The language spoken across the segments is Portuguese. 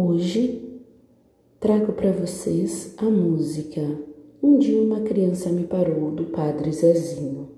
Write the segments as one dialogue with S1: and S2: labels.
S1: Hoje trago para vocês a música Um dia uma criança me parou do Padre Zezinho.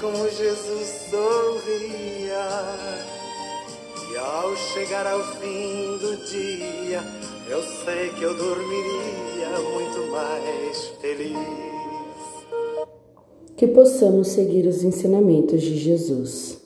S2: como Jesus sorria. E ao chegar ao fim do dia, eu sei que eu dormiria muito mais feliz
S1: Que possamos seguir os ensinamentos de Jesus.